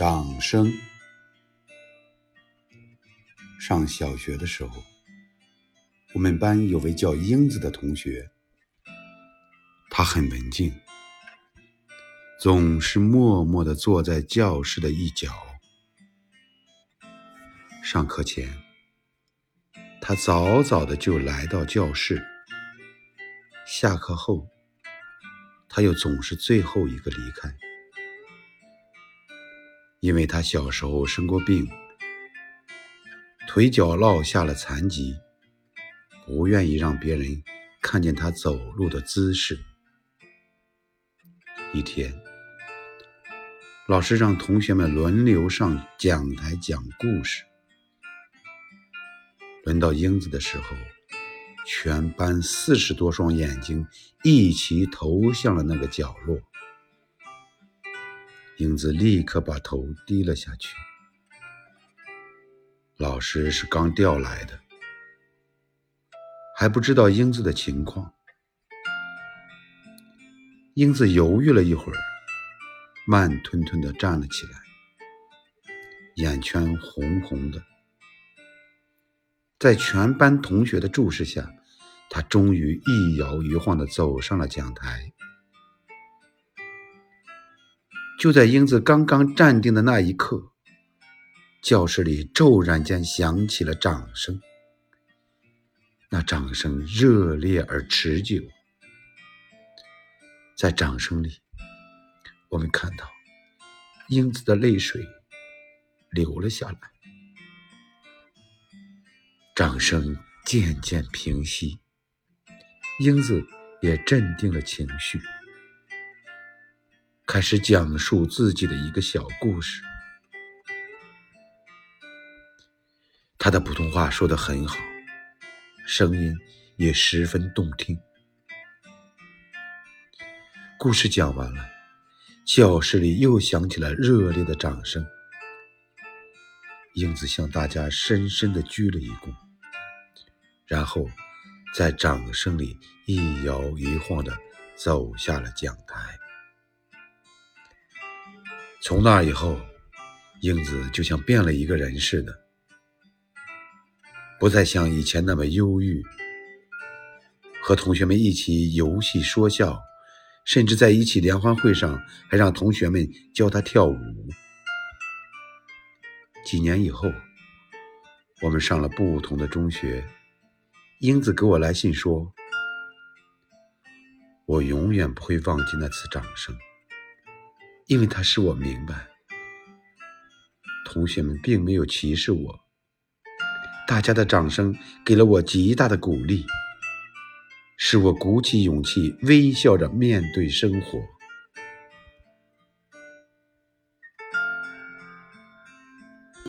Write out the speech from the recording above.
掌声。上小学的时候，我们班有位叫英子的同学，她很文静，总是默默地坐在教室的一角。上课前，她早早的就来到教室；下课后，她又总是最后一个离开。因为他小时候生过病，腿脚落下了残疾，不愿意让别人看见他走路的姿势。一天，老师让同学们轮流上讲台讲故事。轮到英子的时候，全班四十多双眼睛一齐投向了那个角落。英子立刻把头低了下去。老师是刚调来的，还不知道英子的情况。英子犹豫了一会儿，慢吞吞地站了起来，眼圈红红的。在全班同学的注视下，她终于一摇一晃地走上了讲台。就在英子刚刚站定的那一刻，教室里骤然间响起了掌声。那掌声热烈而持久，在掌声里，我们看到英子的泪水流了下来。掌声渐渐平息，英子也镇定了情绪。开始讲述自己的一个小故事。他的普通话说得很好，声音也十分动听。故事讲完了，教室里又响起了热烈的掌声。英子向大家深深的鞠了一躬，然后在掌声里一摇一晃的走下了讲台。从那以后，英子就像变了一个人似的，不再像以前那么忧郁。和同学们一起游戏说笑，甚至在一起联欢会上还让同学们教她跳舞。几年以后，我们上了不同的中学，英子给我来信说：“我永远不会忘记那次掌声。”因为他使我明白，同学们并没有歧视我，大家的掌声给了我极大的鼓励，使我鼓起勇气，微笑着面对生活。